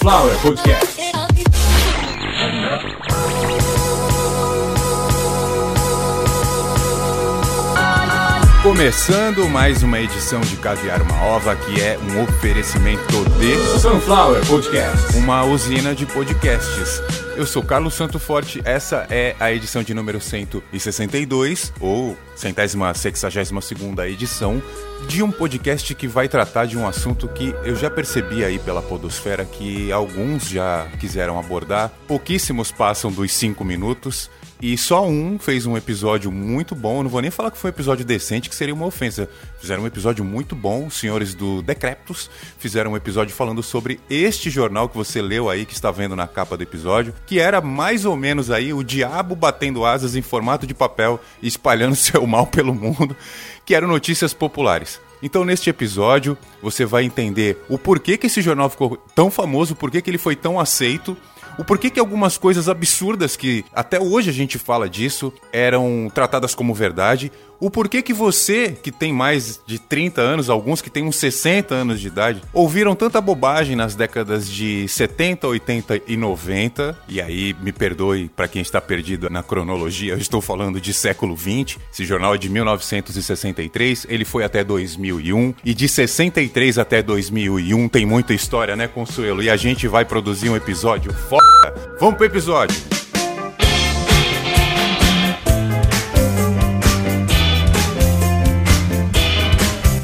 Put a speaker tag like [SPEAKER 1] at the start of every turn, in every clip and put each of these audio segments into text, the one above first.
[SPEAKER 1] Sunflower Podcast. Começando mais uma edição de Caviar uma Ova, que é um oferecimento de Sunflower Podcast, uma usina de podcasts. Eu sou Carlos Santo Forte, essa é a edição de número 162, ou centésima sexagésima segunda edição, de um podcast que vai tratar de um assunto que eu já percebi aí pela podosfera que alguns já quiseram abordar. Pouquíssimos passam dos cinco minutos, e só um fez um episódio muito bom. Eu não vou nem falar que foi um episódio decente, que seria uma ofensa. Fizeram um episódio muito bom. Os senhores do Decreptus fizeram um episódio falando sobre este jornal que você leu aí, que está vendo na capa do episódio, que era mais ou menos aí o diabo batendo asas em formato de papel e espalhando seu mal pelo mundo, que eram notícias populares. Então, neste episódio, você vai entender o porquê que esse jornal ficou tão famoso, porquê que ele foi tão aceito o porquê que algumas coisas absurdas que até hoje a gente fala disso eram tratadas como verdade, o porquê que você, que tem mais de 30 anos, alguns que têm uns 60 anos de idade, ouviram tanta bobagem nas décadas de 70, 80 e 90, e aí me perdoe para quem está perdido na cronologia, eu estou falando de século 20. Esse jornal é de 1963, ele foi até 2001 e de 63 até 2001 tem muita história, né, Consuelo? E a gente vai produzir um episódio foda. Vamos pro episódio.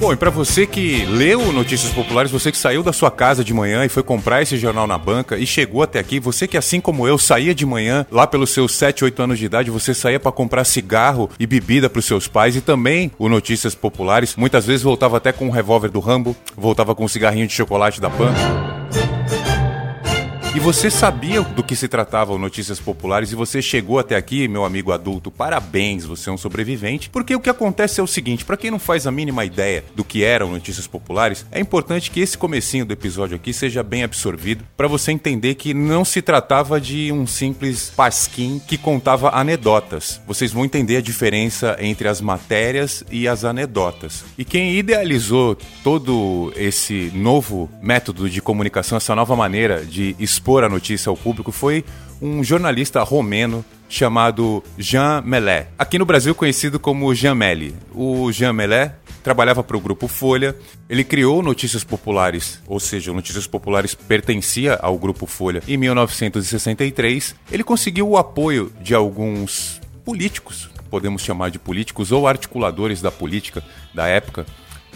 [SPEAKER 1] Bom, e para você que leu Notícias Populares, você que saiu da sua casa de manhã e foi comprar esse jornal na banca e chegou até aqui, você que assim como eu saía de manhã, lá pelos seus 7, 8 anos de idade, você saía para comprar cigarro e bebida para os seus pais e também o Notícias Populares, muitas vezes voltava até com um revólver do Rambo, voltava com um cigarrinho de chocolate da Pan. E você sabia do que se tratava o Notícias Populares e você chegou até aqui, meu amigo adulto. Parabéns, você é um sobrevivente. Porque o que acontece é o seguinte, para quem não faz a mínima ideia do que eram Notícias Populares, é importante que esse comecinho do episódio aqui seja bem absorvido para você entender que não se tratava de um simples pasquim que contava anedotas. Vocês vão entender a diferença entre as matérias e as anedotas. E quem idealizou todo esse novo método de comunicação, essa nova maneira de expor a notícia ao público foi um jornalista romeno chamado Jean Mellet, aqui no Brasil conhecido como Jean Melli. O Jean Mellet trabalhava para o grupo Folha, ele criou Notícias Populares, ou seja, Notícias Populares pertencia ao grupo Folha em 1963. Ele conseguiu o apoio de alguns políticos, podemos chamar de políticos ou articuladores da política da época,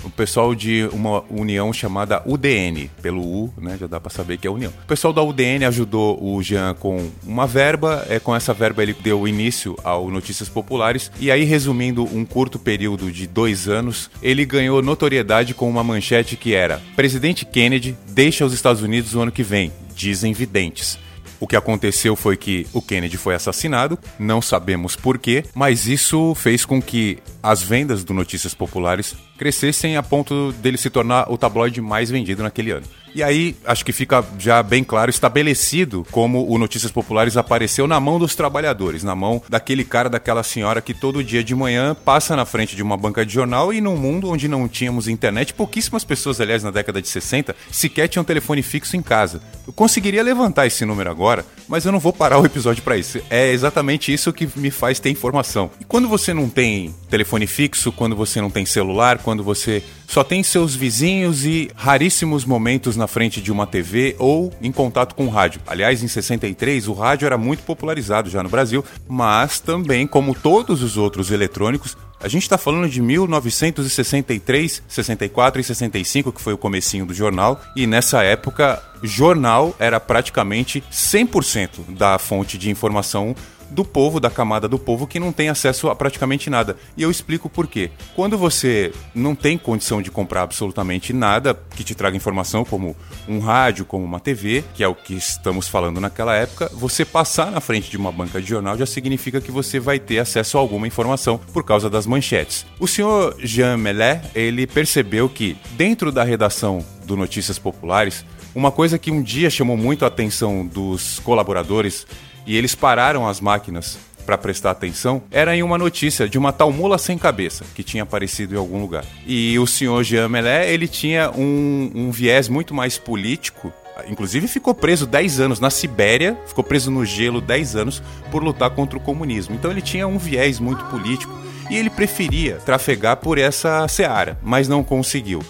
[SPEAKER 1] o pessoal de uma união chamada UDN, pelo U, né, já dá para saber que é união. O pessoal da UDN ajudou o Jean com uma verba, é, com essa verba ele deu início ao Notícias Populares, e aí, resumindo um curto período de dois anos, ele ganhou notoriedade com uma manchete que era: Presidente Kennedy deixa os Estados Unidos no ano que vem, dizem videntes. O que aconteceu foi que o Kennedy foi assassinado, não sabemos porquê, mas isso fez com que as vendas do Notícias Populares crescessem a ponto dele se tornar o tabloide mais vendido naquele ano. E aí, acho que fica já bem claro, estabelecido como o Notícias Populares apareceu na mão dos trabalhadores, na mão daquele cara, daquela senhora que todo dia de manhã passa na frente de uma banca de jornal e num mundo onde não tínhamos internet, pouquíssimas pessoas, aliás, na década de 60, sequer tinham telefone fixo em casa. Eu conseguiria levantar esse número agora, mas eu não vou parar o episódio para isso. É exatamente isso que me faz ter informação. E quando você não tem telefone fixo, quando você não tem celular, quando você só tem seus vizinhos e raríssimos momentos na frente de uma TV ou em contato com o rádio. Aliás, em 63 o rádio era muito popularizado já no Brasil, mas também, como todos os outros eletrônicos, a gente está falando de 1963, 64 e 65, que foi o comecinho do jornal, e nessa época, jornal era praticamente 100% da fonte de informação do povo, da camada do povo que não tem acesso a praticamente nada. E eu explico por quê. Quando você não tem condição de comprar absolutamente nada que te traga informação, como um rádio, como uma TV, que é o que estamos falando naquela época, você passar na frente de uma banca de jornal já significa que você vai ter acesso a alguma informação por causa das manchetes. O senhor Jean Mellet, ele percebeu que dentro da redação do Notícias Populares, uma coisa que um dia chamou muito a atenção dos colaboradores e eles pararam as máquinas para prestar atenção era em uma notícia de uma tal mula sem cabeça que tinha aparecido em algum lugar. E o senhor Jean Melé, ele tinha um, um viés muito mais político inclusive ficou preso 10 anos na Sibéria, ficou preso no gelo 10 anos por lutar contra o comunismo. Então ele tinha um viés muito político e ele preferia trafegar por essa seara, mas não conseguiu.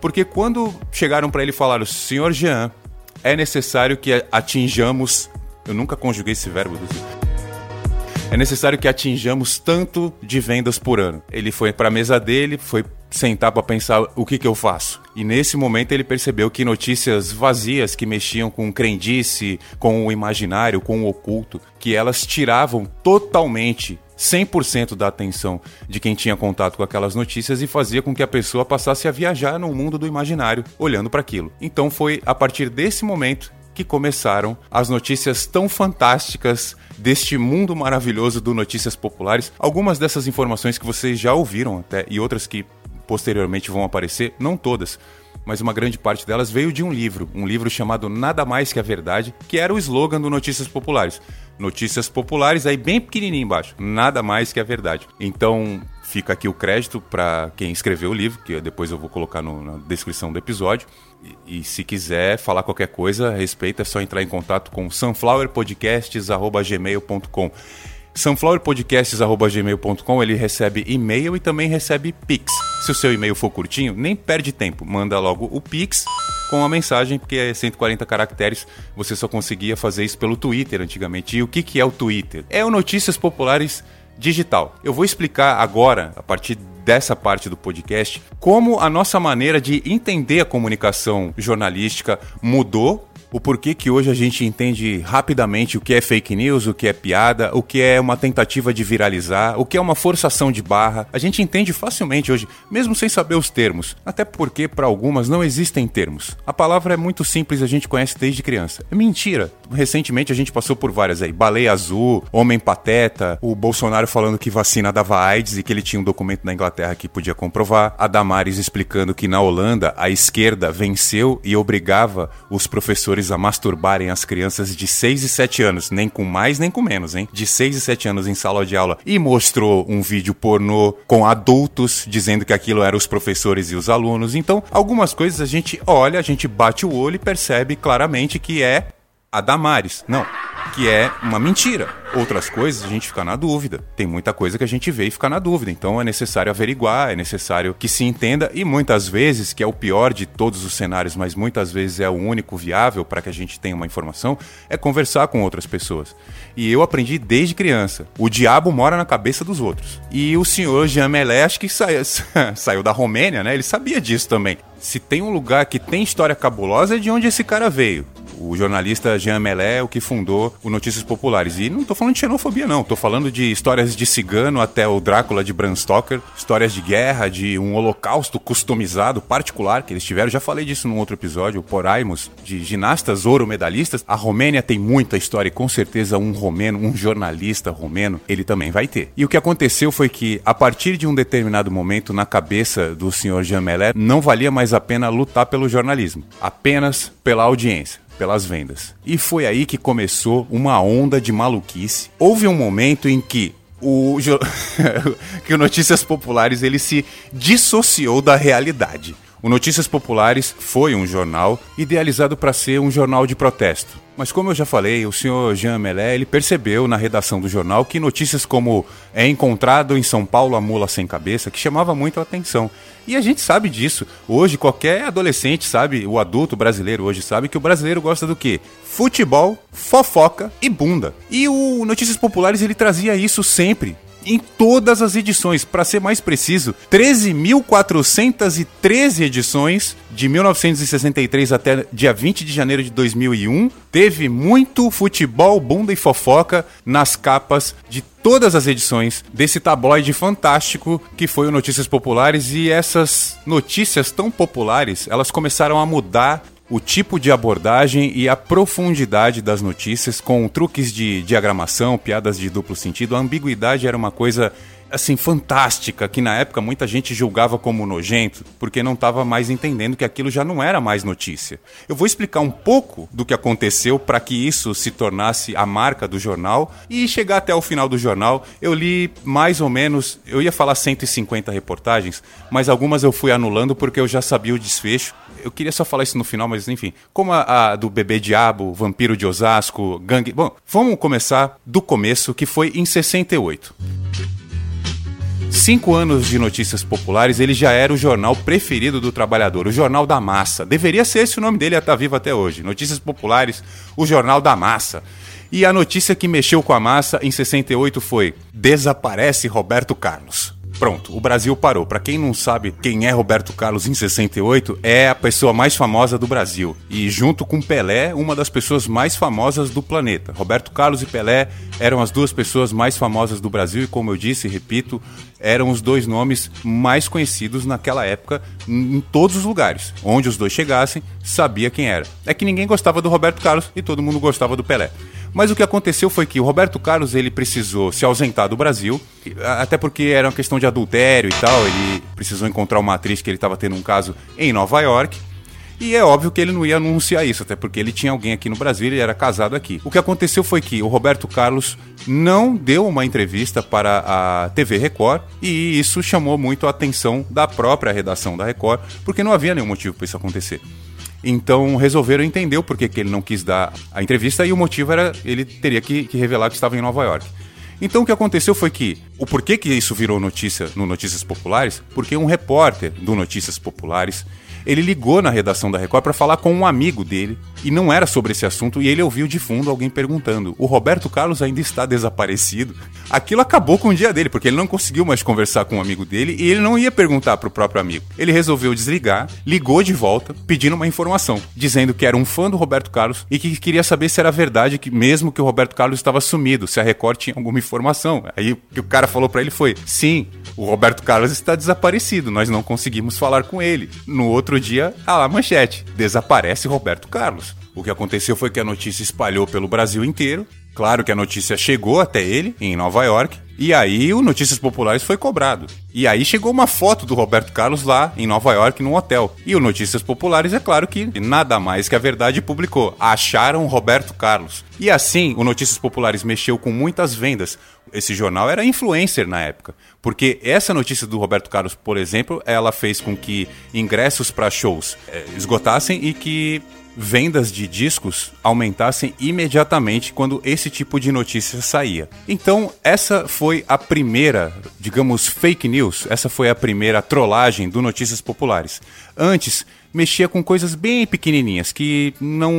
[SPEAKER 1] Porque quando chegaram para ele e falaram, senhor Jean, é necessário que atinjamos. Eu nunca conjuguei esse verbo. É necessário que atinjamos tanto de vendas por ano. Ele foi para a mesa dele, foi sentar para pensar o que, que eu faço. E nesse momento ele percebeu que notícias vazias que mexiam com crendice, com o imaginário, com o oculto, que elas tiravam totalmente 100% da atenção de quem tinha contato com aquelas notícias e fazia com que a pessoa passasse a viajar no mundo do imaginário, olhando para aquilo. Então foi a partir desse momento que começaram as notícias tão fantásticas deste mundo maravilhoso do Notícias Populares. Algumas dessas informações que vocês já ouviram até e outras que posteriormente vão aparecer, não todas, mas uma grande parte delas veio de um livro, um livro chamado Nada Mais Que a Verdade, que era o slogan do Notícias Populares. Notícias Populares, aí bem pequenininho embaixo, nada mais que a verdade. Então, fica aqui o crédito para quem escreveu o livro, que depois eu vou colocar no, na descrição do episódio. E, se quiser falar qualquer coisa a respeito, é só entrar em contato com sunflowerpodcasts.gmail.com sunflowerpodcasts.gmail.com ele recebe e-mail e também recebe Pix. Se o seu e-mail for curtinho, nem perde tempo, manda logo o Pix com a mensagem, porque é 140 caracteres, você só conseguia fazer isso pelo Twitter antigamente. E o que, que é o Twitter? É o Notícias Populares Digital. Eu vou explicar agora, a partir dessa parte do podcast, como a nossa maneira de entender a comunicação jornalística mudou o porquê que hoje a gente entende rapidamente o que é fake news, o que é piada, o que é uma tentativa de viralizar, o que é uma forçação de barra. A gente entende facilmente hoje, mesmo sem saber os termos. Até porque para algumas não existem termos. A palavra é muito simples, a gente conhece desde criança. É mentira. Recentemente a gente passou por várias aí. Baleia azul, homem pateta, o Bolsonaro falando que vacina dava AIDS e que ele tinha um documento na Inglaterra que podia comprovar. A Damares explicando que na Holanda a esquerda venceu e obrigava os professores a masturbarem as crianças de 6 e 7 anos, nem com mais nem com menos, hein? De 6 e 7 anos em sala de aula e mostrou um vídeo pornô com adultos dizendo que aquilo eram os professores e os alunos. Então, algumas coisas a gente olha, a gente bate o olho e percebe claramente que é a Damares. Não, que é uma mentira. Outras coisas a gente fica na dúvida. Tem muita coisa que a gente vê e fica na dúvida. Então é necessário averiguar, é necessário que se entenda e muitas vezes, que é o pior de todos os cenários, mas muitas vezes é o único viável para que a gente tenha uma informação, é conversar com outras pessoas. E eu aprendi desde criança. O diabo mora na cabeça dos outros. E o senhor Jean Melé, acho que saiu, saiu da Romênia, né? Ele sabia disso também. Se tem um lugar que tem história cabulosa, é de onde esse cara veio o jornalista Jean Melé o que fundou o Notícias Populares. E não tô falando de xenofobia, não. Tô falando de histórias de cigano até o Drácula de Bram Stoker, histórias de guerra, de um holocausto customizado, particular, que eles tiveram. Já falei disso num outro episódio, o Poraimos, de ginastas ouro medalhistas. A Romênia tem muita história e com certeza um romeno, um jornalista romeno, ele também vai ter. E o que aconteceu foi que, a partir de um determinado momento, na cabeça do senhor Jean Melé, não valia mais a pena lutar pelo jornalismo, apenas pela audiência pelas vendas. E foi aí que começou uma onda de maluquice. Houve um momento em que o que o Notícias Populares ele se dissociou da realidade. O Notícias Populares foi um jornal idealizado para ser um jornal de protesto. Mas como eu já falei, o senhor Jean Melé, ele percebeu na redação do jornal que notícias como é encontrado em São Paulo a mula sem cabeça, que chamava muito a atenção. E a gente sabe disso. Hoje qualquer adolescente sabe, o adulto brasileiro hoje sabe que o brasileiro gosta do quê? Futebol, fofoca e bunda. E o Notícias Populares ele trazia isso sempre em todas as edições. Para ser mais preciso, 13.413 edições de 1963 até dia 20 de janeiro de 2001. Teve muito futebol, bunda e fofoca nas capas de todas as edições desse tabloide fantástico que foi o Notícias Populares e essas notícias tão populares, elas começaram a mudar o tipo de abordagem e a profundidade das notícias, com truques de diagramação, piadas de duplo sentido. A ambiguidade era uma coisa assim, fantástica, que na época muita gente julgava como nojento, porque não estava mais entendendo que aquilo já não era mais notícia. Eu vou explicar um pouco do que aconteceu para que isso se tornasse a marca do jornal e chegar até o final do jornal. Eu li mais ou menos, eu ia falar 150 reportagens, mas algumas eu fui anulando porque eu já sabia o desfecho. Eu queria só falar isso no final, mas enfim. Como a, a do Bebê Diabo, Vampiro de Osasco, Gangue. Bom, vamos começar do começo, que foi em 68 cinco anos de notícias populares, ele já era o jornal preferido do trabalhador, o Jornal da Massa. Deveria ser esse o nome dele, ia estar vivo até hoje. Notícias Populares, o Jornal da Massa. E a notícia que mexeu com a massa em 68 foi: desaparece Roberto Carlos. Pronto, o Brasil parou. Para quem não sabe quem é Roberto Carlos em 68, é a pessoa mais famosa do Brasil. E junto com Pelé, uma das pessoas mais famosas do planeta. Roberto Carlos e Pelé eram as duas pessoas mais famosas do Brasil e, como eu disse e repito, eram os dois nomes mais conhecidos naquela época em todos os lugares. Onde os dois chegassem, sabia quem era. É que ninguém gostava do Roberto Carlos e todo mundo gostava do Pelé. Mas o que aconteceu foi que o Roberto Carlos ele precisou se ausentar do Brasil, até porque era uma questão de adultério e tal. Ele precisou encontrar uma atriz que ele estava tendo um caso em Nova York. E é óbvio que ele não ia anunciar isso, até porque ele tinha alguém aqui no Brasil, ele era casado aqui. O que aconteceu foi que o Roberto Carlos não deu uma entrevista para a TV Record e isso chamou muito a atenção da própria redação da Record, porque não havia nenhum motivo para isso acontecer. Então resolveram entender o porquê que ele não quis dar a entrevista e o motivo era ele teria que, que revelar que estava em Nova York. Então o que aconteceu foi que o porquê que isso virou notícia no Notícias Populares? Porque um repórter do Notícias Populares ele ligou na redação da Record para falar com um amigo dele e não era sobre esse assunto e ele ouviu de fundo alguém perguntando: "O Roberto Carlos ainda está desaparecido?". Aquilo acabou com o dia dele, porque ele não conseguiu mais conversar com um amigo dele e ele não ia perguntar para o próprio amigo. Ele resolveu desligar, ligou de volta, pedindo uma informação, dizendo que era um fã do Roberto Carlos e que queria saber se era verdade que mesmo que o Roberto Carlos estava sumido, se a Record tinha alguma informação. Aí o que o cara falou para ele foi: "Sim, o Roberto Carlos está desaparecido, nós não conseguimos falar com ele". No outro dia, a lá manchete: desaparece Roberto Carlos. O que aconteceu foi que a notícia espalhou pelo Brasil inteiro. Claro que a notícia chegou até ele, em Nova York, e aí o Notícias Populares foi cobrado. E aí chegou uma foto do Roberto Carlos lá em Nova York, num hotel. E o Notícias Populares, é claro que nada mais que a verdade publicou. Acharam Roberto Carlos. E assim, o Notícias Populares mexeu com muitas vendas. Esse jornal era influencer na época. Porque essa notícia do Roberto Carlos, por exemplo, ela fez com que ingressos para shows é, esgotassem e que vendas de discos aumentassem imediatamente quando esse tipo de notícia saía. Então, essa foi a primeira, digamos, fake news, essa foi a primeira trollagem do Notícias Populares. Antes, mexia com coisas bem pequenininhas que não,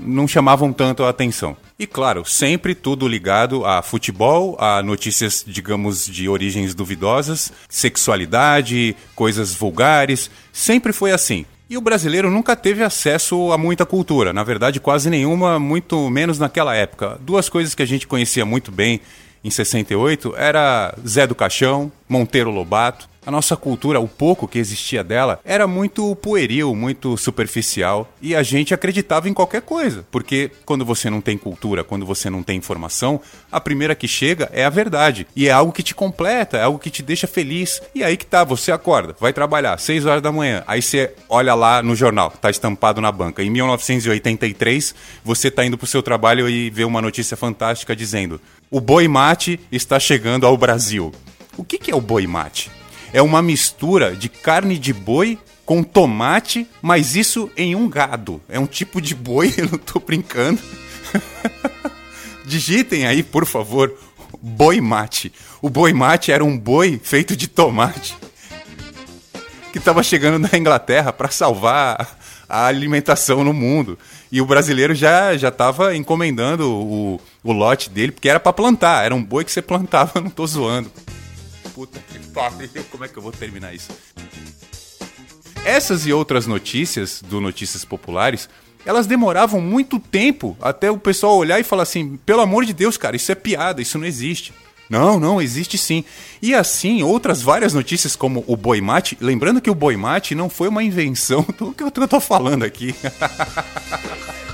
[SPEAKER 1] não chamavam tanto a atenção. E claro, sempre tudo ligado a futebol, a notícias, digamos, de origens duvidosas, sexualidade, coisas vulgares. Sempre foi assim. E o brasileiro nunca teve acesso a muita cultura, na verdade, quase nenhuma, muito menos naquela época. Duas coisas que a gente conhecia muito bem em 68 era Zé do Caixão, Monteiro Lobato a nossa cultura, o pouco que existia dela, era muito pueril, muito superficial e a gente acreditava em qualquer coisa, porque quando você não tem cultura, quando você não tem informação, a primeira que chega é a verdade e é algo que te completa, é algo que te deixa feliz. E aí que tá, você acorda, vai trabalhar 6 horas da manhã, aí você olha lá no jornal, tá estampado na banca. Em 1983, você tá indo pro seu trabalho e vê uma notícia fantástica dizendo: "O boi mate está chegando ao Brasil". O que, que é o boi mate? é uma mistura de carne de boi com tomate, mas isso em um gado. É um tipo de boi, eu não tô brincando. Digitem aí, por favor, boi mate. O boi mate era um boi feito de tomate que estava chegando na Inglaterra para salvar a alimentação no mundo. E o brasileiro já já estava encomendando o, o lote dele, porque era para plantar, era um boi que você plantava, não tô zoando. Puta que pariu, como é que eu vou terminar isso? Essas e outras notícias do Notícias Populares, elas demoravam muito tempo até o pessoal olhar e falar assim: pelo amor de Deus, cara, isso é piada, isso não existe. Não, não, existe sim. E assim, outras várias notícias como o boi mate, lembrando que o boi mate não foi uma invenção do que eu tô falando aqui.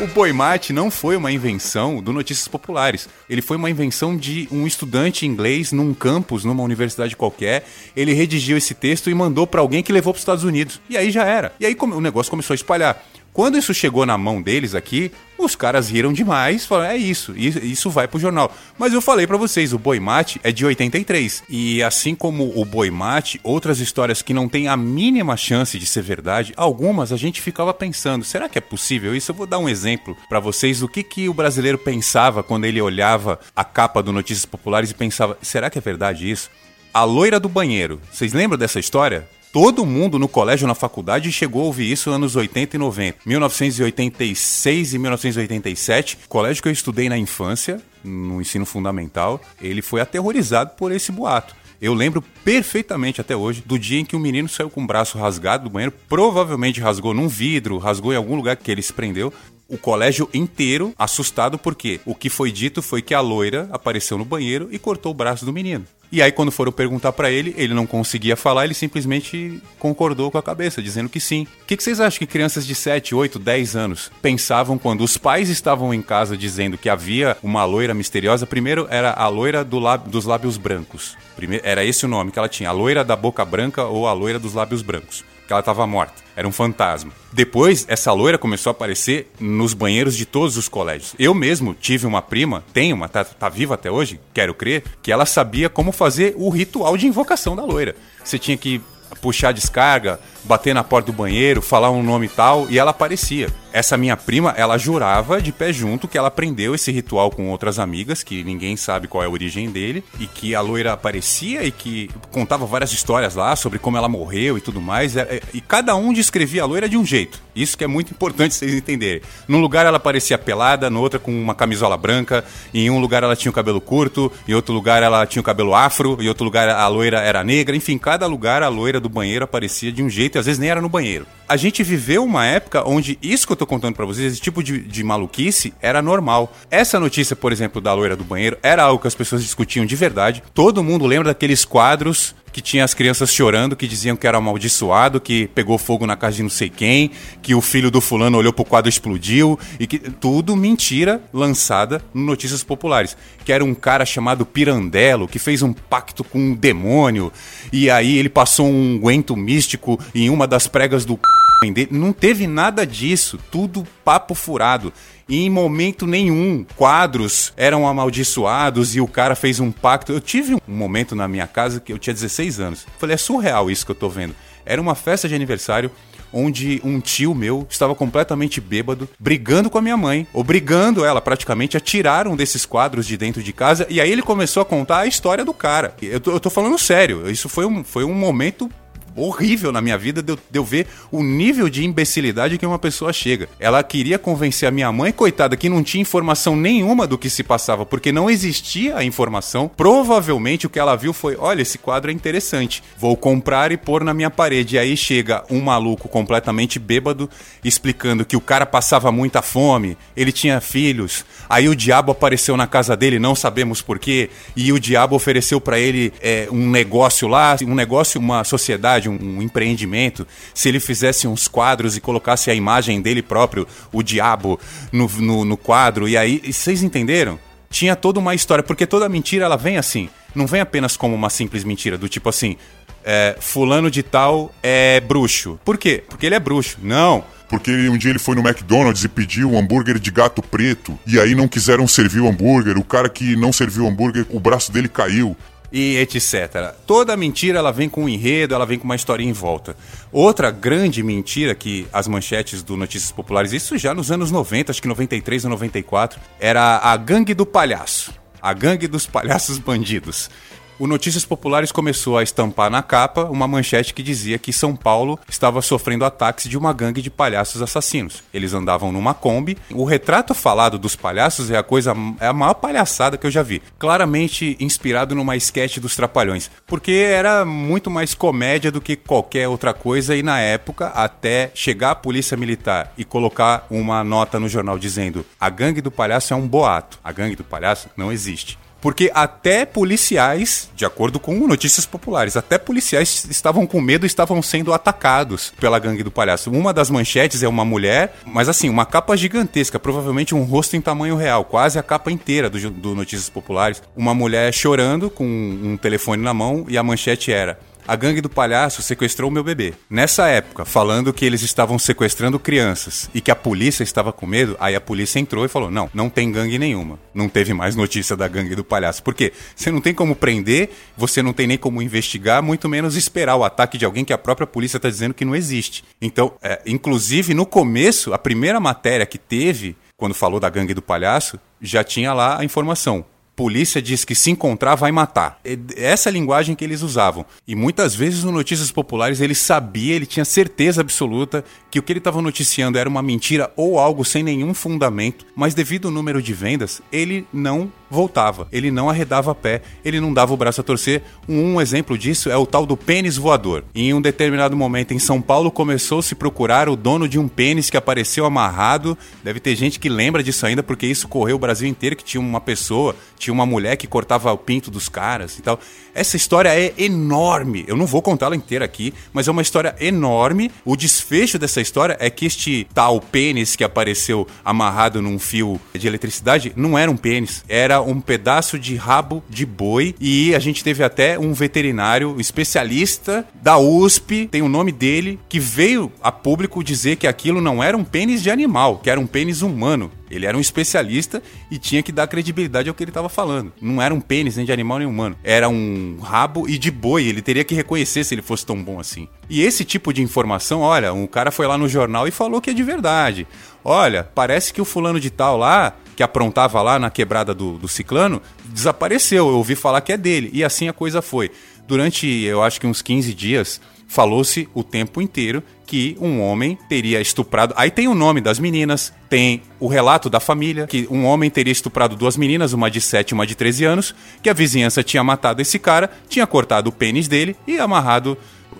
[SPEAKER 1] O boi mate não foi uma invenção do Notícias Populares. Ele foi uma invenção de um estudante inglês num campus, numa universidade qualquer. Ele redigiu esse texto e mandou para alguém que levou para os Estados Unidos. E aí já era. E aí o negócio começou a espalhar. Quando isso chegou na mão deles aqui, os caras riram demais, falaram, é isso, isso vai pro jornal. Mas eu falei para vocês, o Boi Mate é de 83. E assim como o Boi Mate, outras histórias que não têm a mínima chance de ser verdade, algumas a gente ficava pensando, será que é possível isso? Eu vou dar um exemplo para vocês do que, que o brasileiro pensava quando ele olhava a capa do Notícias Populares e pensava, será que é verdade isso? A loira do banheiro. Vocês lembram dessa história? Todo mundo no colégio, na faculdade, chegou a ouvir isso nos anos 80 e 90. 1986 e 1987, colégio que eu estudei na infância, no ensino fundamental, ele foi aterrorizado por esse boato. Eu lembro perfeitamente até hoje do dia em que um menino saiu com o braço rasgado do banheiro, provavelmente rasgou num vidro, rasgou em algum lugar que ele se prendeu. O colégio inteiro assustado porque o que foi dito foi que a loira apareceu no banheiro e cortou o braço do menino. E aí, quando foram perguntar para ele, ele não conseguia falar, ele simplesmente concordou com a cabeça, dizendo que sim. O que, que, vocês acham que crianças de 7, 8, 10 anos pensavam quando os pais estavam em casa dizendo que havia uma loira misteriosa? Primeiro era a loira do dos lábios brancos. Primeiro, era esse o nome que ela tinha, a loira da boca branca ou a loira dos lábios brancos que ela estava morta. Era um fantasma. Depois, essa loira começou a aparecer nos banheiros de todos os colégios. Eu mesmo tive uma prima, tenho uma, tá, tá viva até hoje, quero crer, que ela sabia como fazer o ritual de invocação da loira. Você tinha que puxar a descarga, bater na porta do banheiro, falar um nome tal, e ela aparecia. Essa minha prima, ela jurava de pé junto que ela aprendeu esse ritual com outras amigas, que ninguém sabe qual é a origem dele, e que a loira aparecia e que contava várias histórias lá sobre como ela morreu e tudo mais, é, e cada um descrevia a loira de um jeito. Isso que é muito importante vocês entenderem. Num lugar ela parecia pelada, no outro com uma camisola branca, em um lugar ela tinha o cabelo curto, em outro lugar ela tinha o cabelo afro, em outro lugar a loira era negra, enfim, cada lugar a loira do banheiro aparecia de um jeito e às vezes nem era no banheiro. A gente viveu uma época onde isso que eu tô contando para vocês, esse tipo de, de maluquice, era normal. Essa notícia, por exemplo, da loira do banheiro, era algo que as pessoas discutiam de verdade. Todo mundo lembra daqueles quadros que tinha as crianças chorando, que diziam que era amaldiçoado, que pegou fogo na casa de não sei quem, que o filho do fulano olhou pro quadro e explodiu, e que tudo mentira lançada no Notícias Populares. Que era um cara chamado Pirandello, que fez um pacto com um demônio, e aí ele passou um guento místico em uma das pregas do não teve nada disso, tudo papo furado. E em momento nenhum quadros eram amaldiçoados e o cara fez um pacto. Eu tive um momento na minha casa que eu tinha 16 anos. Falei, é surreal isso que eu tô vendo. Era uma festa de aniversário onde um tio meu estava completamente bêbado, brigando com a minha mãe, obrigando ela praticamente a tirar um desses quadros de dentro de casa, e aí ele começou a contar a história do cara. Eu tô, eu tô falando sério, isso foi um, foi um momento horrível na minha vida de eu, de eu, ver o nível de imbecilidade que uma pessoa chega. Ela queria convencer a minha mãe, coitada, que não tinha informação nenhuma do que se passava, porque não existia a informação. Provavelmente o que ela viu foi: olha, esse quadro é interessante, vou comprar e pôr na minha parede. E aí chega um maluco completamente bêbado explicando que o cara passava muita fome, ele tinha filhos, aí o diabo apareceu na casa dele, não sabemos porquê, e o diabo ofereceu para ele é, um negócio lá, um negócio, uma sociedade um, um empreendimento, se ele fizesse uns quadros e colocasse a imagem dele próprio, o diabo, no, no, no quadro, e aí. E vocês entenderam? Tinha toda uma história, porque toda mentira ela vem assim. Não vem apenas como uma simples mentira, do tipo assim. É, fulano de tal é bruxo. Por quê? Porque ele é bruxo. Não.
[SPEAKER 2] Porque um dia ele foi no McDonald's e pediu um hambúrguer de gato preto. E aí não quiseram servir o hambúrguer. O cara que não serviu o hambúrguer, o braço dele caiu
[SPEAKER 1] e etc. Toda mentira ela vem com um enredo, ela vem com uma história em volta. Outra grande mentira que as manchetes do Notícias Populares, isso já nos anos 90, acho que 93 ou 94, era a gangue do palhaço. A gangue dos palhaços bandidos o Notícias Populares começou a estampar na capa uma manchete que dizia que São Paulo estava sofrendo ataques de uma gangue de palhaços assassinos. Eles andavam numa Kombi. O retrato falado dos palhaços é a coisa é a maior palhaçada que eu já vi. Claramente inspirado numa esquete dos Trapalhões, porque era muito mais comédia do que qualquer outra coisa e na época até chegar a polícia militar e colocar uma nota no jornal dizendo: "A gangue do palhaço é um boato. A gangue do palhaço não existe." Porque até policiais, de acordo com notícias populares, até policiais estavam com medo e estavam sendo atacados pela gangue do palhaço. Uma das manchetes é uma mulher, mas assim, uma capa gigantesca, provavelmente um rosto em tamanho real, quase a capa inteira do, do Notícias Populares. Uma mulher chorando com um telefone na mão e a manchete era a gangue do palhaço sequestrou meu bebê. Nessa época, falando que eles estavam sequestrando crianças e que a polícia estava com medo, aí a polícia entrou e falou: não, não tem gangue nenhuma. Não teve mais notícia da gangue do palhaço. Por quê? Você não tem como prender, você não tem nem como investigar, muito menos esperar o ataque de alguém que a própria polícia está dizendo que não existe. Então, é, inclusive, no começo, a primeira matéria que teve, quando falou da gangue do palhaço, já tinha lá a informação polícia diz que se encontrar vai matar. Essa é a linguagem que eles usavam. E muitas vezes no Notícias Populares ele sabia, ele tinha certeza absoluta que o que ele estava noticiando era uma mentira ou algo sem nenhum fundamento, mas devido ao número de vendas, ele não voltava, ele não arredava pé, ele não dava o braço a torcer. Um, exemplo disso é o tal do pênis voador. Em um determinado momento em São Paulo começou a se procurar o dono de um pênis que apareceu amarrado. Deve ter gente que lembra disso ainda porque isso correu o Brasil inteiro que tinha uma pessoa, tinha uma mulher que cortava o pinto dos caras e tal. Essa história é enorme. Eu não vou contá-la inteira aqui, mas é uma história enorme. O desfecho dessa história é que este tal pênis que apareceu amarrado num fio de eletricidade não era um pênis, era um pedaço de rabo de boi e a gente teve até um veterinário especialista da USP, tem o nome dele, que veio a público dizer que aquilo não era um pênis de animal, que era um pênis humano. Ele era um especialista e tinha que dar credibilidade ao que ele estava falando. Não era um pênis nem de animal nem humano. Era um rabo e de boi. Ele teria que reconhecer se ele fosse tão bom assim. E esse tipo de informação, olha, um cara foi lá no jornal e falou que é de verdade. Olha, parece que o fulano de tal lá, que aprontava lá na quebrada do, do ciclano, desapareceu. Eu ouvi falar que é dele. E assim a coisa foi. Durante, eu acho que uns 15 dias, falou-se o tempo inteiro que um homem teria estuprado. Aí tem o nome das meninas, tem o relato da família, que um homem teria estuprado duas meninas, uma de 7 e uma de 13 anos, que a vizinhança tinha matado esse cara, tinha cortado o pênis dele e amarrado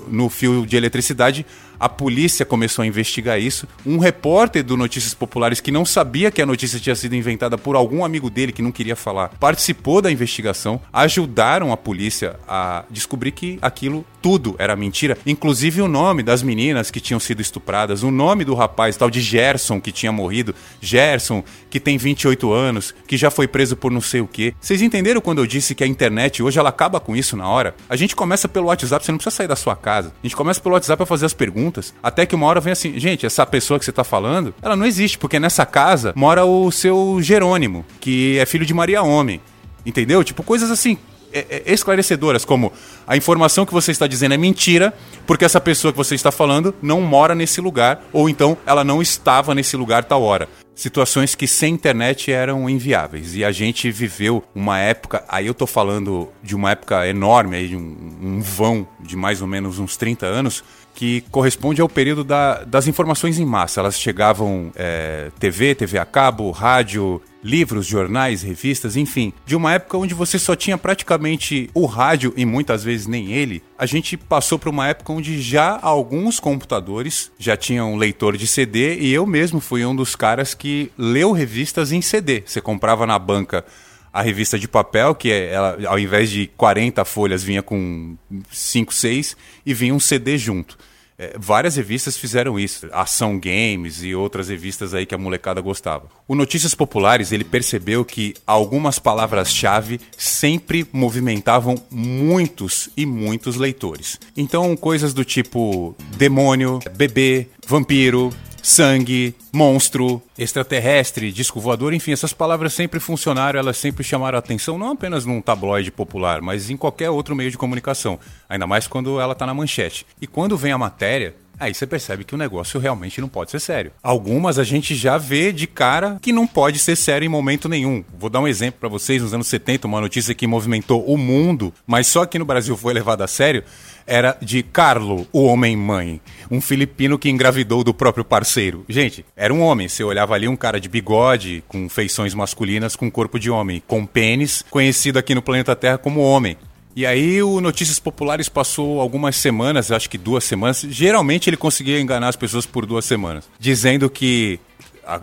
[SPEAKER 1] no fio de eletricidade a polícia começou a investigar isso. Um repórter do Notícias Populares que não sabia que a notícia tinha sido inventada por algum amigo dele que não queria falar, participou da investigação, ajudaram a polícia a descobrir que aquilo tudo era mentira, inclusive o nome das meninas que tinham sido estupradas, o nome do rapaz tal de Gerson que tinha morrido, Gerson que tem 28 anos, que já foi preso por não sei o quê. Vocês entenderam quando eu disse que a internet hoje ela acaba com isso na hora? A gente começa pelo WhatsApp, você não precisa sair da sua casa. A gente começa pelo WhatsApp a fazer as perguntas perguntas. Até que uma hora vem assim, gente, essa pessoa que você tá falando, ela não existe, porque nessa casa mora o seu Jerônimo, que é filho de Maria Homem. Entendeu? Tipo, coisas assim, é, é, esclarecedoras, como a informação que você está dizendo é mentira, porque essa pessoa que você está falando não mora nesse lugar, ou então ela não estava nesse lugar tal hora. Situações que sem internet eram inviáveis. E a gente viveu uma época, aí eu tô falando de uma época enorme, aí, de um, um vão de mais ou menos uns 30 anos, que corresponde ao período da, das informações em massa. Elas chegavam é, TV, TV a cabo, rádio, livros, jornais, revistas, enfim. De uma época onde você só tinha praticamente o rádio e muitas vezes nem ele, a gente passou para uma época onde já alguns computadores já tinham leitor de CD e eu mesmo fui um dos caras que leu revistas em CD. Você comprava na banca a revista de papel, que é, ela, ao invés de 40 folhas, vinha com 5, 6 e vinha um CD junto. É, várias revistas fizeram isso, Ação Games e outras revistas aí que a molecada gostava. O Notícias Populares ele percebeu que algumas palavras-chave sempre movimentavam muitos e muitos leitores. Então coisas do tipo demônio, bebê, vampiro, sangue, monstro, extraterrestre, disco voador, enfim, essas palavras sempre funcionaram, elas sempre chamaram a atenção, não apenas num tabloide popular, mas em qualquer outro meio de comunicação, ainda mais quando ela está na manchete. E quando vem a matéria, Aí você percebe que o negócio realmente não pode ser sério. Algumas a gente já vê de cara que não pode ser sério em momento nenhum. Vou dar um exemplo para vocês. Nos anos 70, uma notícia que movimentou o mundo, mas só aqui no Brasil foi levada a sério, era de Carlo, o homem-mãe. Um filipino que engravidou do próprio parceiro. Gente, era um homem. Você olhava ali um cara de bigode, com feições masculinas, com corpo de homem, com pênis, conhecido aqui no planeta Terra como homem. E aí o Notícias Populares passou algumas semanas, acho que duas semanas. Geralmente ele conseguia enganar as pessoas por duas semanas, dizendo que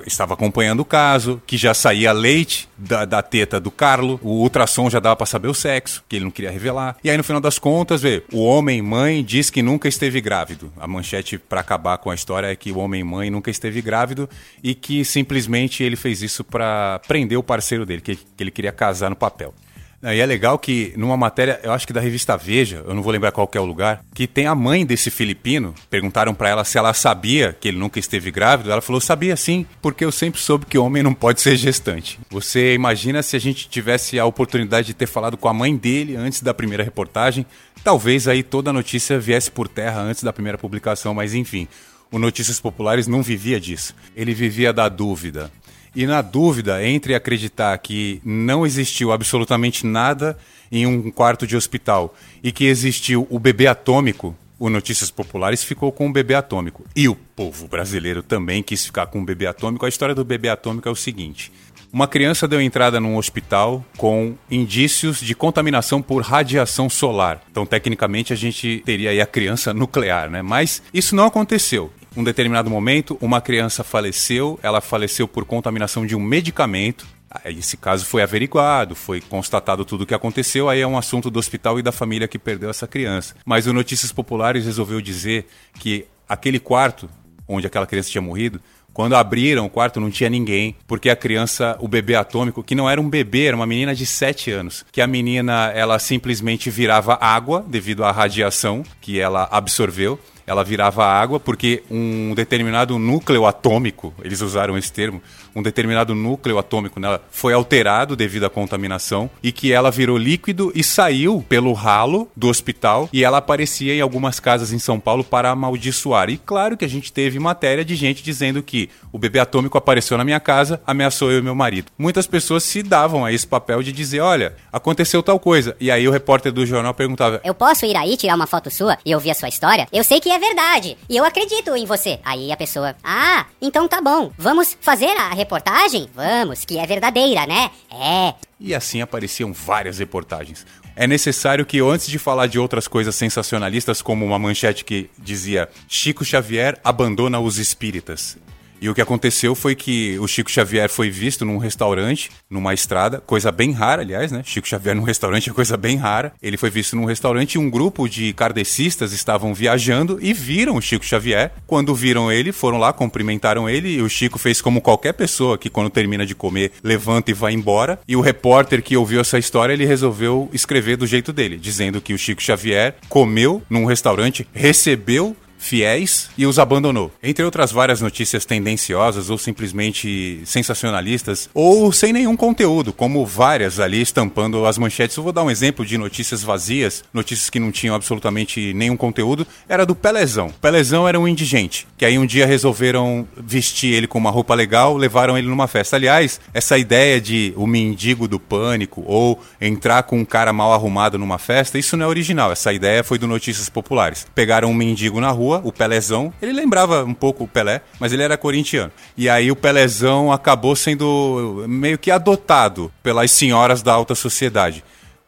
[SPEAKER 1] estava acompanhando o caso, que já saía leite da, da teta do Carlo, o ultrassom já dava para saber o sexo, que ele não queria revelar. E aí no final das contas, vê, o homem mãe diz que nunca esteve grávido. A manchete para acabar com a história é que o homem mãe nunca esteve grávido e que simplesmente ele fez isso para prender o parceiro dele, que, que ele queria casar no papel. E é legal que numa matéria, eu acho que da revista Veja, eu não vou lembrar qual é o lugar, que tem a mãe desse filipino. Perguntaram para ela se ela sabia que ele nunca esteve grávido. Ela falou: sabia sim, porque eu sempre soube que homem não pode ser gestante. Você imagina se a gente tivesse a oportunidade de ter falado com a mãe dele antes da primeira reportagem? Talvez aí toda a notícia viesse por terra antes da primeira publicação, mas enfim. O Notícias Populares não vivia disso. Ele vivia da dúvida. E na dúvida entre acreditar que não existiu absolutamente nada em um quarto de hospital e que existiu o bebê atômico, o Notícias Populares ficou com o bebê atômico. E o povo brasileiro também quis ficar com o bebê atômico. A história do bebê atômico é o seguinte: uma criança deu entrada num hospital com indícios de contaminação por radiação solar. Então, tecnicamente, a gente teria aí a criança nuclear, né? Mas isso não aconteceu um determinado momento, uma criança faleceu, ela faleceu por contaminação de um medicamento. Esse caso foi averiguado, foi constatado tudo o que aconteceu, aí é um assunto do hospital e da família que perdeu essa criança. Mas o Notícias Populares resolveu dizer que aquele quarto onde aquela criança tinha morrido, quando abriram o quarto não tinha ninguém, porque a criança, o bebê atômico, que não era um bebê, era uma menina de 7 anos, que a menina ela simplesmente virava água devido à radiação que ela absorveu ela virava água porque um determinado núcleo atômico, eles usaram esse termo, um determinado núcleo atômico nela foi alterado devido à contaminação e que ela virou líquido e saiu pelo ralo do hospital e ela aparecia em algumas casas em São Paulo para amaldiçoar. E claro que a gente teve matéria de gente dizendo que o bebê atômico apareceu na minha casa, ameaçou eu e meu marido. Muitas pessoas se davam a esse papel de dizer, olha, aconteceu tal coisa. E aí o repórter do jornal perguntava:
[SPEAKER 3] "Eu posso ir aí tirar uma foto sua e ouvir a sua história? Eu sei que é verdade e eu acredito em você". Aí a pessoa: "Ah, então tá bom. Vamos fazer a reportagem? Vamos, que é verdadeira, né? É.
[SPEAKER 1] E assim apareciam várias reportagens. É necessário que, antes de falar de outras coisas sensacionalistas, como uma manchete que dizia Chico Xavier abandona os espíritas, e o que aconteceu foi que o Chico Xavier foi visto num restaurante, numa estrada, coisa bem rara, aliás, né? Chico Xavier num restaurante é coisa bem rara. Ele foi visto num restaurante e um grupo de kardecistas estavam viajando e viram o Chico Xavier. Quando viram ele, foram lá, cumprimentaram ele e o Chico fez como qualquer pessoa que quando termina de comer, levanta e vai embora. E o repórter que ouviu essa história, ele resolveu escrever do jeito dele, dizendo que o Chico Xavier comeu num restaurante, recebeu fiéis e os abandonou. Entre outras várias notícias tendenciosas ou simplesmente sensacionalistas, ou sem nenhum conteúdo, como várias ali estampando as manchetes. Eu vou dar um exemplo de notícias vazias, notícias que não tinham absolutamente nenhum conteúdo, era do Pelezão. Pelezão era um indigente, que aí um dia resolveram vestir ele com uma roupa legal, levaram ele numa festa. Aliás, essa ideia de o mendigo do pânico ou entrar com um cara mal arrumado numa festa, isso não é original. Essa ideia foi do Notícias Populares. Pegaram um mendigo na rua, o Pelézão. Ele lembrava um pouco o Pelé, mas ele era corintiano. E aí o Pelézão acabou sendo meio que adotado pelas senhoras da alta sociedade.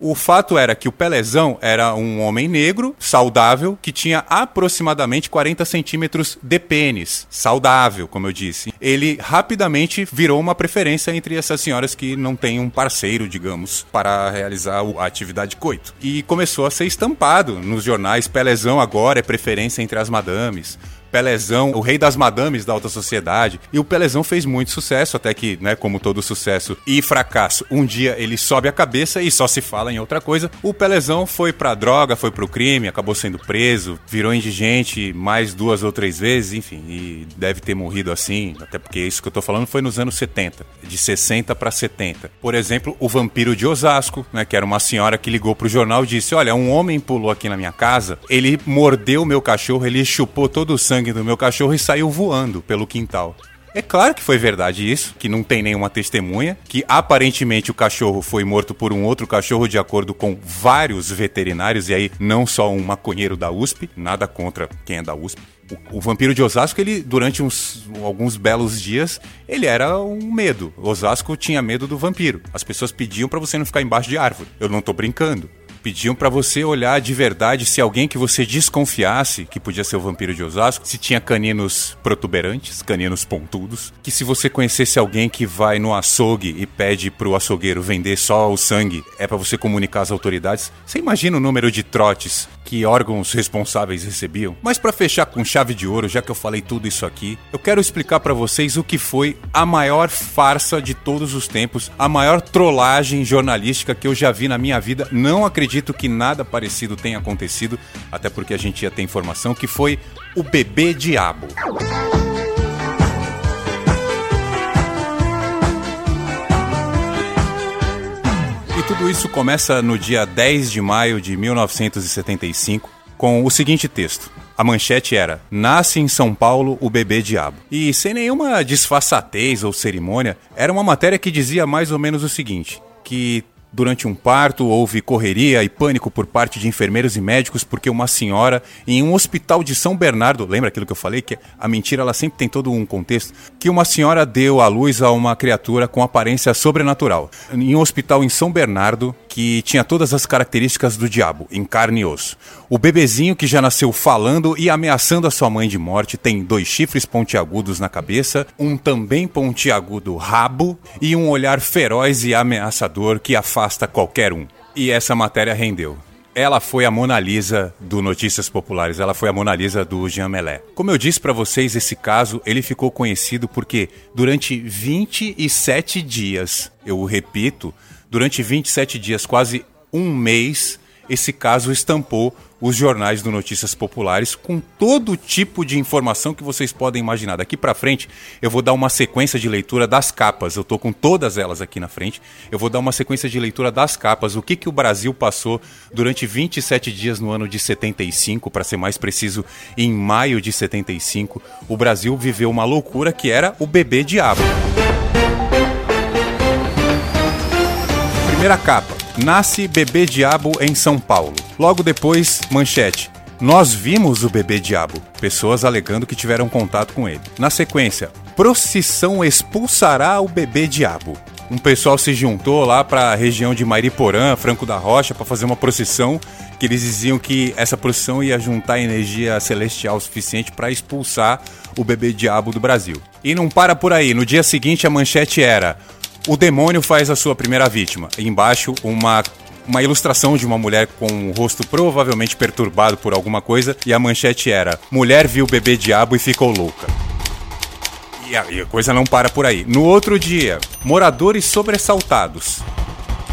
[SPEAKER 1] O fato era que o Pelezão era um homem negro, saudável, que tinha aproximadamente 40 centímetros de pênis. Saudável, como eu disse. Ele rapidamente virou uma preferência entre essas senhoras que não têm um parceiro, digamos, para realizar a atividade coito. E começou a ser estampado nos jornais. Pelezão agora é preferência entre as madames. Pelezão, o rei das madames da alta sociedade. E o Pelezão fez muito sucesso, até que, né, como todo sucesso e fracasso, um dia ele sobe a cabeça e só se fala em outra coisa. O Pelezão foi pra droga, foi pro crime, acabou sendo preso, virou indigente mais duas ou três vezes, enfim, e deve ter morrido assim, até porque isso que eu tô falando foi nos anos 70, de 60 para 70. Por exemplo, o vampiro de Osasco, né, que era uma senhora que ligou pro jornal e disse: "Olha, um homem pulou aqui na minha casa, ele mordeu meu cachorro, ele chupou todo o sangue sangue do meu cachorro e saiu voando pelo quintal. É claro que foi verdade isso, que não tem nenhuma testemunha, que aparentemente o cachorro foi morto por um outro cachorro de acordo com vários veterinários, e aí não só um maconheiro da USP, nada contra quem é da USP. O, vampiro de Osasco, ele durante uns alguns belos dias, ele era um medo. Osasco tinha medo do vampiro. As pessoas pediam para você não ficar embaixo de árvore. Eu não tô brincando. Pediam para você olhar de verdade se alguém que você desconfiasse que podia ser o vampiro de Osasco, se tinha caninos protuberantes, caninos pontudos, que se você conhecesse alguém que vai no açougue e pede pro açougueiro vender só o sangue, é para você comunicar às autoridades. Você imagina o número de trotes que órgãos responsáveis recebiam? Mas para fechar com chave de ouro, já que eu falei tudo isso aqui, eu quero explicar para vocês o que foi a maior farsa de todos os tempos, a maior trollagem jornalística que eu já vi na minha vida. Não acredito que nada parecido tenha acontecido, até porque a gente ia ter informação que foi o bebê diabo. Tudo isso começa no dia 10 de maio de 1975 com o seguinte texto. A manchete era: Nasce em São Paulo o bebê diabo. E sem nenhuma disfarçatez ou cerimônia, era uma matéria que dizia mais ou menos o seguinte: que Durante um parto, houve correria e pânico por parte de enfermeiros e médicos porque uma senhora em um hospital de São Bernardo, lembra aquilo que eu falei que a mentira ela sempre tem todo um contexto, que uma senhora deu à luz a uma criatura com aparência sobrenatural. Em um hospital em São Bernardo, que tinha todas as características do diabo, em carne e osso. O bebezinho que já nasceu falando e ameaçando a sua mãe de morte tem dois chifres pontiagudos na cabeça, um também pontiagudo rabo e um olhar feroz e ameaçador que afasta qualquer um. E essa matéria rendeu. Ela foi a Mona Lisa do Notícias Populares, ela foi a Mona Lisa do Jean Melé. Como eu disse para vocês, esse caso ele ficou conhecido porque durante 27 dias, eu repito, Durante 27 dias, quase um mês, esse caso estampou os jornais do Notícias Populares com todo tipo de informação que vocês podem imaginar. Daqui para frente, eu vou dar uma sequência de leitura das capas. Eu tô com todas elas aqui na frente. Eu vou dar uma sequência de leitura das capas. O que que o Brasil passou durante 27 dias no ano de 75, para ser mais preciso, em maio de 75, o Brasil viveu uma loucura que era o bebê diabo. Primeira capa. Nasce bebê diabo em São Paulo. Logo depois, manchete. Nós vimos o bebê diabo. Pessoas alegando que tiveram contato com ele. Na sequência, procissão expulsará o bebê diabo. Um pessoal se juntou lá para a região de Mairiporã, Franco da Rocha, para fazer uma procissão que eles diziam que essa procissão ia juntar energia celestial suficiente para expulsar o bebê diabo do Brasil. E não para por aí. No dia seguinte a manchete era: o demônio faz a sua primeira vítima. Embaixo, uma uma ilustração de uma mulher com o rosto provavelmente perturbado por alguma coisa e a manchete era: Mulher viu o bebê diabo e ficou louca. E a, e a coisa não para por aí. No outro dia, moradores sobressaltados.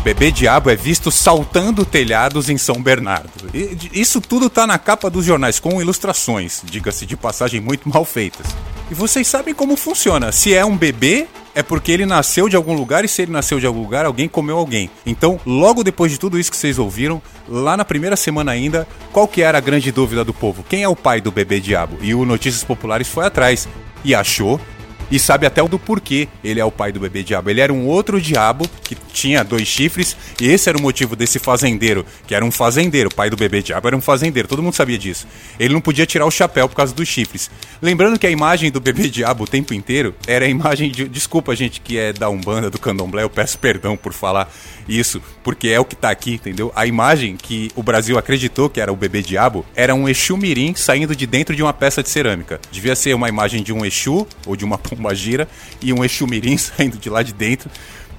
[SPEAKER 1] Bebê Diabo é visto saltando telhados em São Bernardo. Isso tudo tá na capa dos jornais, com ilustrações, diga-se de passagem, muito mal feitas. E vocês sabem como funciona. Se é um bebê, é porque ele nasceu de algum lugar e se ele nasceu de algum lugar, alguém comeu alguém. Então, logo depois de tudo isso que vocês ouviram, lá na primeira semana ainda, qual que era a grande dúvida do povo? Quem é o pai do bebê diabo? E o Notícias Populares foi atrás e achou e sabe até o do porquê ele é o pai do bebê diabo. Ele era um outro diabo que tinha dois chifres, e esse era o motivo desse fazendeiro, que era um fazendeiro, o pai do bebê diabo era um fazendeiro, todo mundo sabia disso. Ele não podia tirar o chapéu por causa dos chifres. Lembrando que a imagem do bebê diabo o tempo inteiro era a imagem de. Desculpa, gente, que é da Umbanda, do Candomblé, eu peço perdão por falar isso, porque é o que tá aqui, entendeu? A imagem que o Brasil acreditou que era o bebê diabo era um Exu Mirim saindo de dentro de uma peça de cerâmica. Devia ser uma imagem de um Exu ou de uma pomba gira e um Exu Mirim saindo de lá de dentro.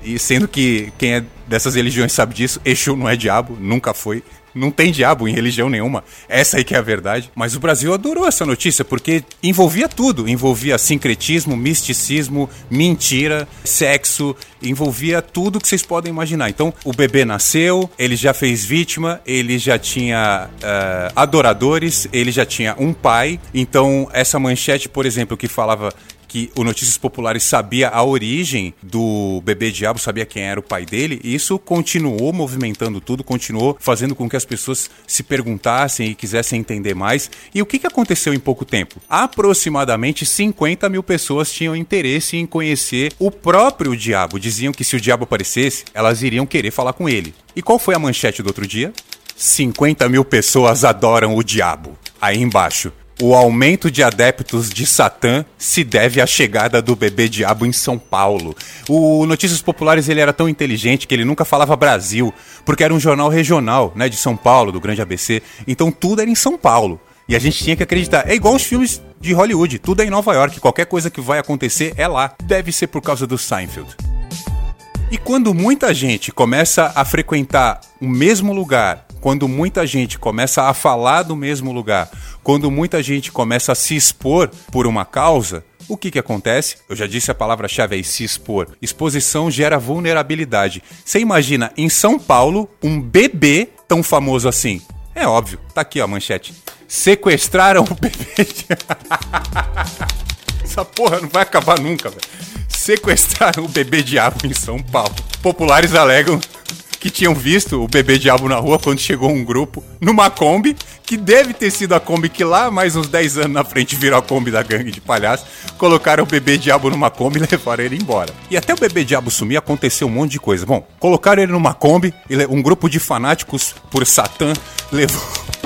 [SPEAKER 1] E sendo que quem é dessas religiões sabe disso, Exu não é diabo, nunca foi. Não tem diabo em religião nenhuma. Essa aí que é a verdade. Mas o Brasil adorou essa notícia porque envolvia tudo. Envolvia sincretismo, misticismo, mentira, sexo. Envolvia tudo que vocês podem imaginar. Então, o bebê nasceu, ele já fez vítima, ele já tinha uh, adoradores, ele já tinha um pai. Então, essa manchete, por exemplo, que falava que o Notícias Populares sabia a origem do bebê diabo, sabia quem era o pai dele, e isso continuou movimentando tudo, continuou fazendo com que as pessoas se perguntassem e quisessem entender mais. E o que, que aconteceu em pouco tempo? Aproximadamente 50 mil pessoas tinham interesse em conhecer o próprio diabo. Diziam que se o diabo aparecesse, elas iriam querer falar com ele. E qual foi a manchete do outro dia? 50 mil pessoas adoram o diabo. Aí embaixo, O aumento de adeptos de Satã se deve à chegada do bebê diabo em São Paulo. O Notícias Populares ele era tão inteligente que ele nunca falava Brasil, porque era um jornal regional, né, de São Paulo, do Grande ABC. Então tudo era em São Paulo. E a gente tinha que acreditar. É igual os filmes de Hollywood, tudo é em Nova York, qualquer coisa que vai acontecer é lá. Deve ser por causa do Seinfeld. E quando muita gente começa a frequentar o mesmo lugar, quando muita gente começa a falar do mesmo lugar, quando muita gente começa a se expor por uma causa, o que, que acontece? Eu já disse a palavra-chave aí, se expor. Exposição gera vulnerabilidade. Você imagina, em São Paulo, um bebê tão famoso assim. É óbvio, tá aqui ó, a manchete. Sequestraram o bebê. De... Essa porra não vai acabar nunca, velho. Sequestraram o bebê diabo em São Paulo. Populares alegam que tinham visto o bebê diabo na rua quando chegou um grupo numa Kombi, que deve ter sido a Kombi que lá mais uns 10 anos na frente virou a Kombi da gangue de palhaço, colocaram o bebê diabo numa Kombi e levaram ele embora. E até o bebê diabo sumir aconteceu um monte de coisa. Bom, colocaram ele numa Kombi, um grupo de fanáticos por Satã levou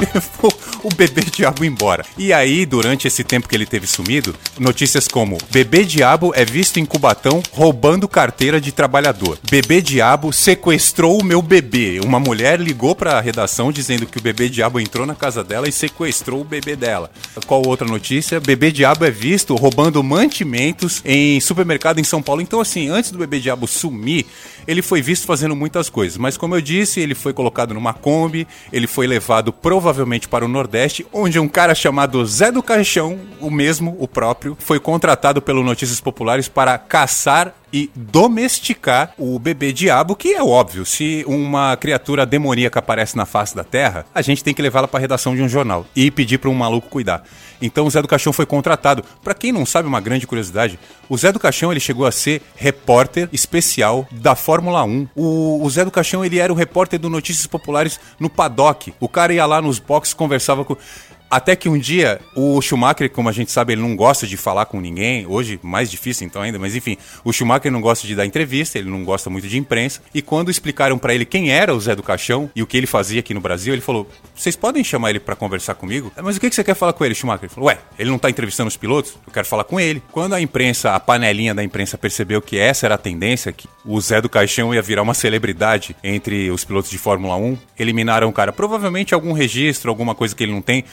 [SPEAKER 1] levou o bebê diabo embora. E aí, durante esse tempo que ele teve sumido, notícias como: bebê diabo é visto em Cubatão roubando carteira de trabalhador. Bebê diabo sequestrou o meu bebê. Uma mulher ligou para a redação dizendo que o bebê diabo entrou na casa dela e sequestrou o bebê dela. Qual outra notícia? Bebê diabo é visto roubando mantimentos em supermercado em São Paulo. Então, assim, antes do bebê diabo sumir, ele foi visto fazendo muitas coisas. Mas, como eu disse, ele foi colocado numa Kombi, ele foi levado provavelmente para o Nordeste, onde um cara chamado Zé do Caixão, o mesmo, o próprio, foi contratado pelo Notícias Populares para caçar e domesticar o bebê diabo, que é óbvio, se uma criatura demoníaca aparece na face da Terra, a gente tem que levá-la para a redação de um jornal e pedir para um maluco cuidar. Então o Zé do Caixão foi contratado. Para quem não sabe, uma grande curiosidade, o Zé do Caixão ele chegou a ser repórter especial da Fórmula 1. O, o Zé do Caixão ele era o repórter do Notícias Populares no paddock. O cara ia lá nos boxes, conversava com até que um dia, o Schumacher, como a gente sabe, ele não gosta de falar com ninguém. Hoje, mais difícil então ainda, mas enfim, o Schumacher não gosta de dar entrevista, ele não gosta muito de imprensa. E quando explicaram para ele quem era o Zé do Caixão e o que ele fazia aqui no Brasil, ele falou: Vocês podem chamar ele para conversar comigo? Mas o que você quer falar com ele, Schumacher? Ele falou: Ué, ele não tá entrevistando os pilotos? Eu quero falar com ele. Quando a imprensa, a panelinha da imprensa percebeu que essa era a tendência, que o Zé do Caixão ia virar uma celebridade entre os pilotos de Fórmula 1, eliminaram o cara. Provavelmente algum registro, alguma coisa que ele não tem.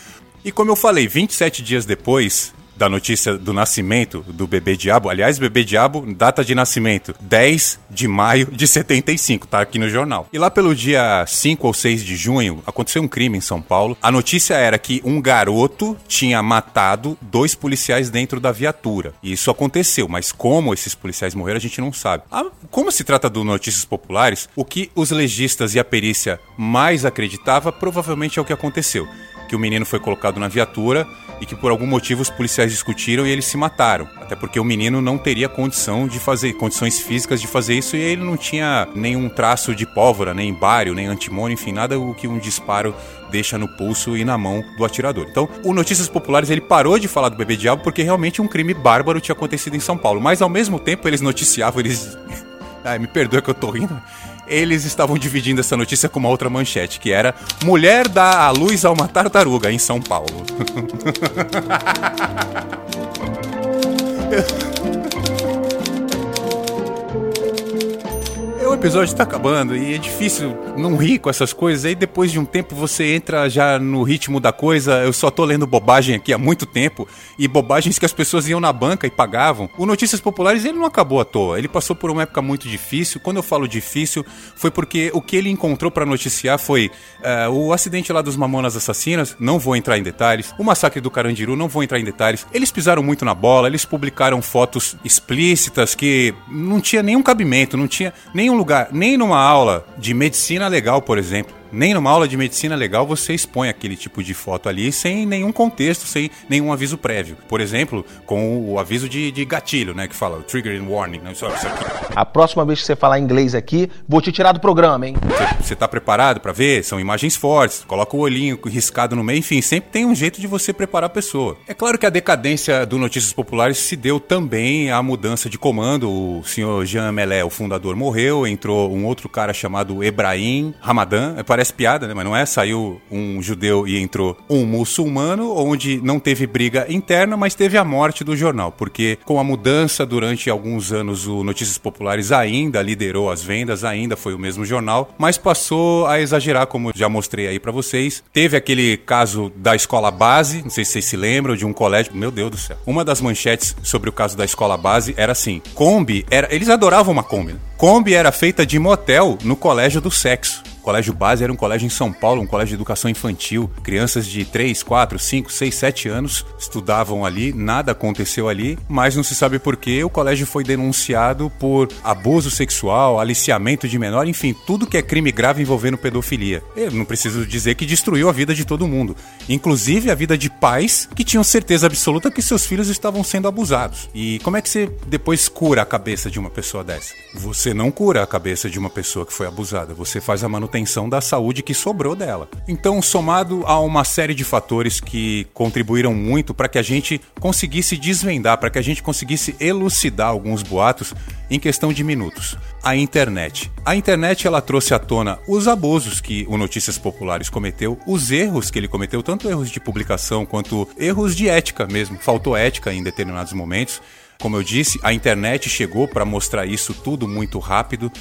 [SPEAKER 1] E como eu falei, 27 dias depois da notícia do nascimento do bebê diabo, aliás, bebê diabo, data de nascimento, 10 de maio de 75, tá aqui no jornal. E lá pelo dia 5 ou 6 de junho, aconteceu um crime em São Paulo. A notícia era que um garoto tinha matado dois policiais dentro da viatura. E isso aconteceu, mas como esses policiais morreram, a gente não sabe. Ah, como se trata do Notícias Populares, o que os legistas e a perícia mais acreditava provavelmente é o que aconteceu que o menino foi colocado na viatura e que por algum motivo os policiais discutiram e eles se mataram. Até porque o menino não teria condição de fazer, condições físicas de fazer isso e ele não tinha nenhum traço de pólvora, nem bário, nem antimônio, enfim, nada o que um disparo deixa no pulso e na mão do atirador. Então, o Notícias Populares ele parou de falar do bebê diabo porque realmente um crime bárbaro tinha acontecido em São Paulo. Mas ao mesmo tempo eles noticiavam, eles. Ai, me perdoa que eu tô rindo eles estavam dividindo essa notícia com uma outra manchete, que era Mulher dá a luz a uma tartaruga em São Paulo. episódio está acabando e é difícil não rir com essas coisas. Aí depois de um tempo você entra já no ritmo da coisa. Eu só tô lendo bobagem aqui há muito tempo e bobagens que as pessoas iam na banca e pagavam. O Notícias Populares ele não acabou à toa. Ele passou por uma época muito difícil. Quando eu falo difícil, foi porque o que ele encontrou para noticiar foi uh, o acidente lá dos Mamonas Assassinas. Não vou entrar em detalhes. O massacre do Carandiru. Não vou entrar em detalhes. Eles pisaram muito na bola. Eles publicaram fotos explícitas que não tinha nenhum cabimento, não tinha nenhum lugar, nem numa aula de medicina legal, por exemplo, nem numa aula de medicina legal você expõe aquele tipo de foto ali sem nenhum contexto, sem nenhum aviso prévio. Por exemplo, com o aviso de, de gatilho, né? Que fala triggering warning. Né, isso, isso
[SPEAKER 4] A próxima vez que você falar inglês aqui, vou te tirar do programa, hein?
[SPEAKER 1] Você, você tá preparado para ver? São imagens fortes, coloca o olhinho riscado no meio, enfim, sempre tem um jeito de você preparar a pessoa. É claro que a decadência do Notícias Populares se deu também à mudança de comando. O senhor Jean Melé, o fundador, morreu, entrou um outro cara chamado Ebrahim Ramadan. Parece parece piada, né? Mas não é. Saiu um judeu e entrou um muçulmano, onde não teve briga interna, mas teve a morte do jornal. Porque com a mudança durante alguns anos, o Notícias Populares ainda liderou as vendas, ainda foi o mesmo jornal, mas passou a exagerar, como já mostrei aí para vocês. Teve aquele caso da escola base, não sei se vocês se lembram, de um colégio. Meu Deus do céu. Uma das manchetes sobre o caso da escola base era assim: Kombi era. Eles adoravam uma Kombi. Né? Kombi era feita de motel no colégio do sexo colégio base era um colégio em São Paulo, um colégio de educação infantil. Crianças de 3, 4, 5, 6, 7 anos estudavam ali, nada aconteceu ali, mas não se sabe por que o colégio foi denunciado por abuso sexual, aliciamento de menor, enfim, tudo que é crime grave envolvendo pedofilia. Eu não preciso dizer que destruiu a vida de todo mundo, inclusive a vida de pais que tinham certeza absoluta que seus filhos estavam sendo abusados. E como é que você depois cura a cabeça de uma pessoa dessa? Você não cura a cabeça de uma pessoa que foi abusada, você faz a manutenção manutenção da saúde que sobrou dela. Então, somado a uma série de fatores que contribuíram muito para que a gente conseguisse desvendar, para que a gente conseguisse elucidar alguns boatos em questão de minutos. A internet. A internet ela trouxe à tona os abusos que o Notícias Populares cometeu, os erros que ele cometeu, tanto erros de publicação quanto erros de ética mesmo. Faltou ética em determinados momentos. Como eu disse, a internet chegou para mostrar isso tudo muito rápido.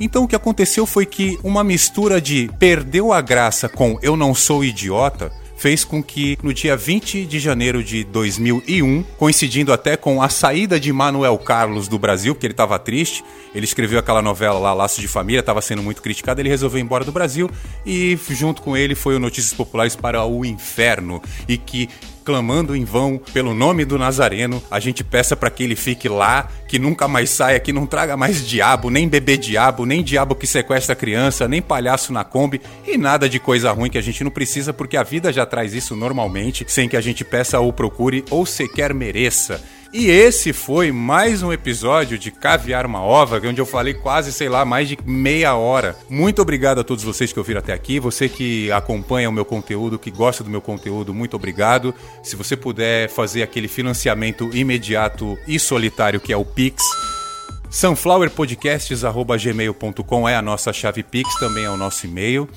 [SPEAKER 1] Então o que aconteceu foi que uma mistura de perdeu a graça com eu não sou idiota fez com que no dia 20 de janeiro de 2001, coincidindo até com a saída de Manuel Carlos do Brasil, porque ele estava triste, ele escreveu aquela novela lá, Laço de Família, estava sendo muito criticado, ele resolveu ir embora do Brasil e junto com ele foi o Notícias Populares para o Inferno. E que clamando em vão pelo nome do Nazareno, a gente peça para que ele fique lá, que nunca mais saia, que não traga mais diabo, nem bebê diabo, nem diabo que sequestra criança, nem palhaço na Kombi e nada de coisa ruim que a gente não precisa porque a vida já traz isso normalmente, sem que a gente peça ou procure ou sequer mereça. E esse foi mais um episódio de Caviar uma Ova, onde eu falei quase, sei lá, mais de meia hora. Muito obrigado a todos vocês que ouviram até aqui. Você que acompanha o meu conteúdo, que gosta do meu conteúdo, muito obrigado. Se você puder fazer aquele financiamento imediato e solitário que é o Pix. sunflowerpodcasts.gmail.com é a nossa chave Pix, também é o nosso e-mail.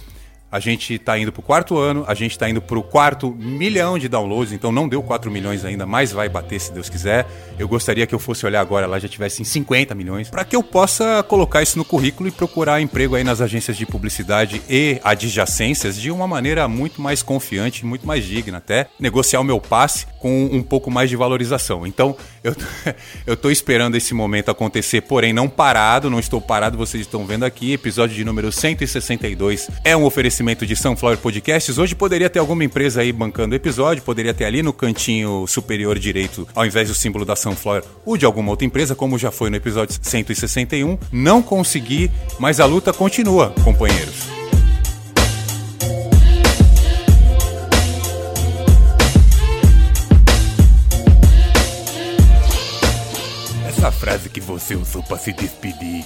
[SPEAKER 1] A gente está indo para o quarto ano, a gente está indo para o quarto milhão de downloads, então não deu 4 milhões ainda, mas vai bater se Deus quiser. Eu gostaria que eu fosse olhar agora lá já tivesse em 50 milhões, para que eu possa colocar isso no currículo e procurar emprego aí nas agências de publicidade e adjacências de uma maneira muito mais confiante, muito mais digna até, negociar o meu passe com um pouco mais de valorização. Então, eu, eu tô esperando esse momento acontecer, porém não parado, não estou parado, vocês estão vendo aqui, episódio de número 162 é um oferecimento oferecimento de Sunflower Podcasts. Hoje poderia ter alguma empresa aí bancando o episódio, poderia ter ali no cantinho superior direito, ao invés do símbolo da Sunflower, o de alguma outra empresa, como já foi no episódio 161. Não consegui, mas a luta continua, companheiros. Essa frase que você usou para se despedir,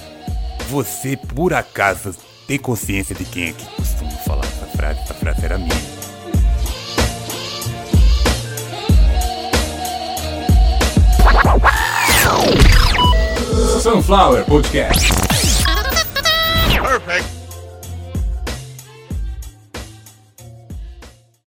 [SPEAKER 1] você por acaso tem consciência de quem é que costuma falar essa frase? Essa frase era minha. Sunflower Podcast. Perfect.